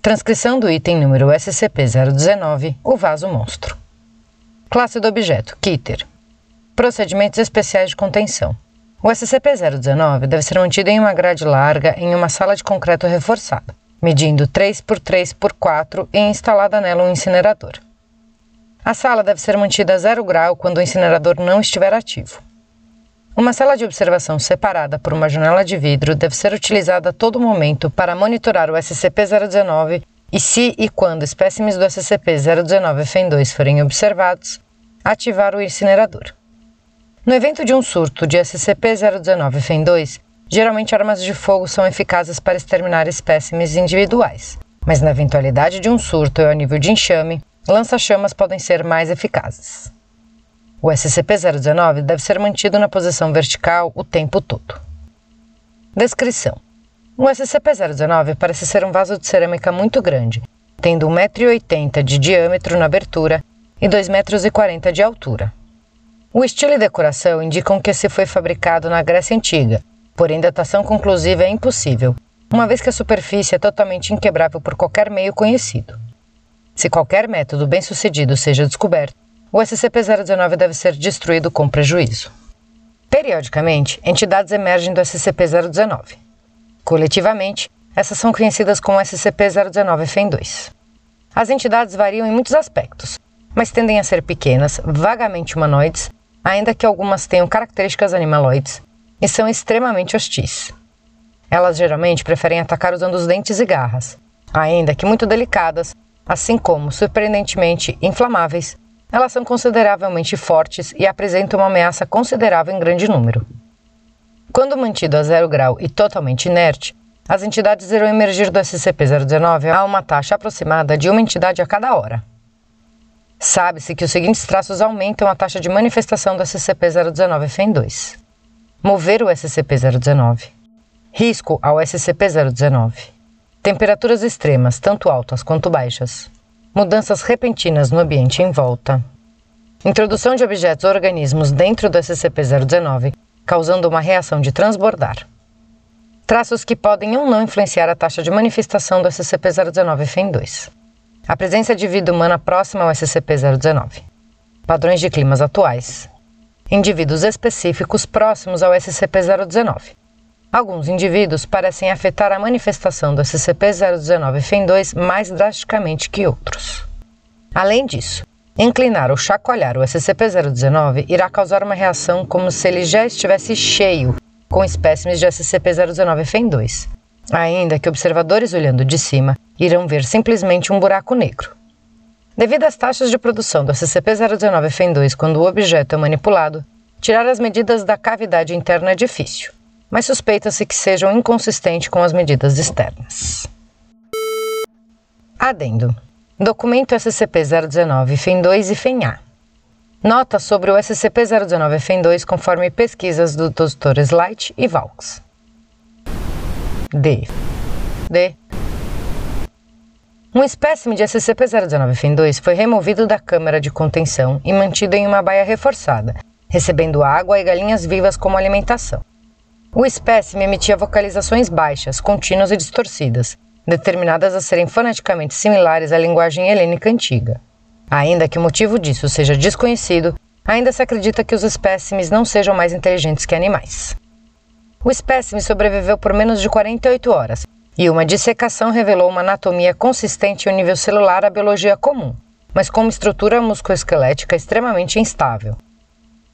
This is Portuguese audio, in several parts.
Transcrição do item número SCP-019, o vaso monstro. Classe do objeto, Kitter. Procedimentos especiais de contenção. O SCP-019 deve ser mantido em uma grade larga em uma sala de concreto reforçada, medindo 3 por 3 por 4 e instalada nela um incinerador. A sala deve ser mantida a zero grau quando o incinerador não estiver ativo. Uma sala de observação separada por uma janela de vidro deve ser utilizada a todo momento para monitorar o SCP-019 e, se e quando espécimes do SCP-019-FEM2 forem observados, ativar o incinerador. No evento de um surto de SCP-019-FEM2, geralmente armas de fogo são eficazes para exterminar espécimes individuais, mas na eventualidade de um surto ou a nível de enxame, lança-chamas podem ser mais eficazes. O SCP-019 deve ser mantido na posição vertical o tempo todo. Descrição: O SCP-019 parece ser um vaso de cerâmica muito grande, tendo 1,80m de diâmetro na abertura e 2,40m de altura. O estilo e decoração indicam que esse foi fabricado na Grécia Antiga, porém datação conclusiva é impossível, uma vez que a superfície é totalmente inquebrável por qualquer meio conhecido. Se qualquer método bem-sucedido seja descoberto, o SCP-019 deve ser destruído com prejuízo. Periodicamente, entidades emergem do SCP-019. Coletivamente, essas são conhecidas como SCP-019-FEM2. As entidades variam em muitos aspectos, mas tendem a ser pequenas, vagamente humanoides, ainda que algumas tenham características animaloides, e são extremamente hostis. Elas geralmente preferem atacar usando os dentes e garras, ainda que muito delicadas, assim como, surpreendentemente, inflamáveis elas são consideravelmente fortes e apresentam uma ameaça considerável em grande número. Quando mantido a zero grau e totalmente inerte, as entidades irão emergir do SCP-019 a uma taxa aproximada de uma entidade a cada hora. Sabe-se que os seguintes traços aumentam a taxa de manifestação do SCP-019-FEM2. Mover o SCP-019. Risco ao SCP-019. Temperaturas extremas, tanto altas quanto baixas mudanças repentinas no ambiente em volta, introdução de objetos ou organismos dentro do SCP-019, causando uma reação de transbordar. Traços que podem ou não influenciar a taxa de manifestação do SCP-019-FEM2. A presença de vida humana próxima ao SCP-019. Padrões de climas atuais. Indivíduos específicos próximos ao SCP-019 Alguns indivíduos parecem afetar a manifestação do SCP-019-FEM2 mais drasticamente que outros. Além disso, inclinar ou chacoalhar o SCP-019 irá causar uma reação como se ele já estivesse cheio com espécimes de SCP-019-FEM2, ainda que observadores olhando de cima irão ver simplesmente um buraco negro. Devido às taxas de produção do SCP-019-FEM2 quando o objeto é manipulado, tirar as medidas da cavidade interna é difícil mas suspeita-se que sejam inconsistentes com as medidas externas. Adendo. Documento SCP-019 FEM2 e FEM-A. Nota sobre o SCP-019 FEM2 conforme pesquisas do Dr. Light e Valks. D. D. Um espécime de SCP-019 FEM2 foi removido da câmara de contenção e mantido em uma baia reforçada, recebendo água e galinhas vivas como alimentação. O espécime emitia vocalizações baixas, contínuas e distorcidas, determinadas a serem foneticamente similares à linguagem helênica antiga. Ainda que o motivo disso seja desconhecido, ainda se acredita que os espécimes não sejam mais inteligentes que animais. O espécime sobreviveu por menos de 48 horas, e uma dissecação revelou uma anatomia consistente ao nível celular à biologia comum, mas com uma estrutura musculoesquelética extremamente instável.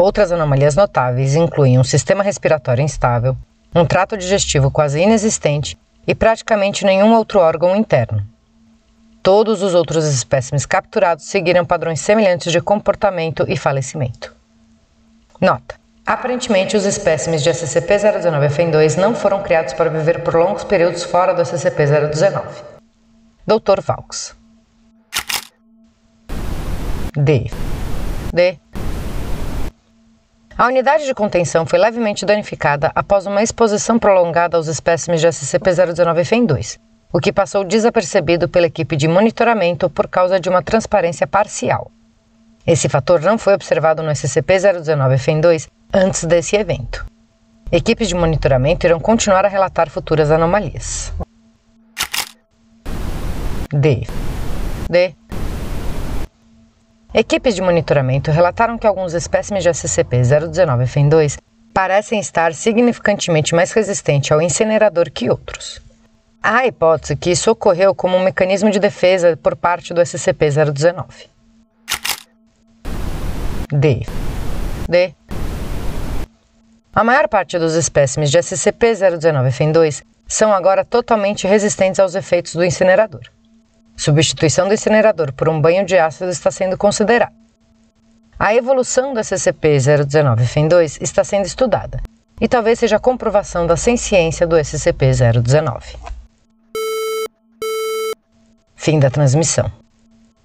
Outras anomalias notáveis incluem um sistema respiratório instável, um trato digestivo quase inexistente e praticamente nenhum outro órgão interno. Todos os outros espécimes capturados seguiram padrões semelhantes de comportamento e falecimento. Nota: Aparentemente, os espécimes de SCP-019-FEN2 não foram criados para viver por longos períodos fora do SCP-019. Dr. Valks. D. D. A unidade de contenção foi levemente danificada após uma exposição prolongada aos espécimes de SCP-019-FEN2, o que passou desapercebido pela equipe de monitoramento por causa de uma transparência parcial. Esse fator não foi observado no SCP-019-FEN2 antes desse evento. Equipes de monitoramento irão continuar a relatar futuras anomalias. D. D. Equipes de monitoramento relataram que alguns espécimes de SCP-019-FEN2 parecem estar significantemente mais resistentes ao incinerador que outros. Há a hipótese que isso ocorreu como um mecanismo de defesa por parte do SCP-019. D. D. A maior parte dos espécimes de SCP-019-FEN2 são agora totalmente resistentes aos efeitos do incinerador. Substituição do incinerador por um banho de ácido está sendo considerada. A evolução do SCP-019-FEN2 está sendo estudada, e talvez seja a comprovação da ciência do SCP-019. Fim da transmissão.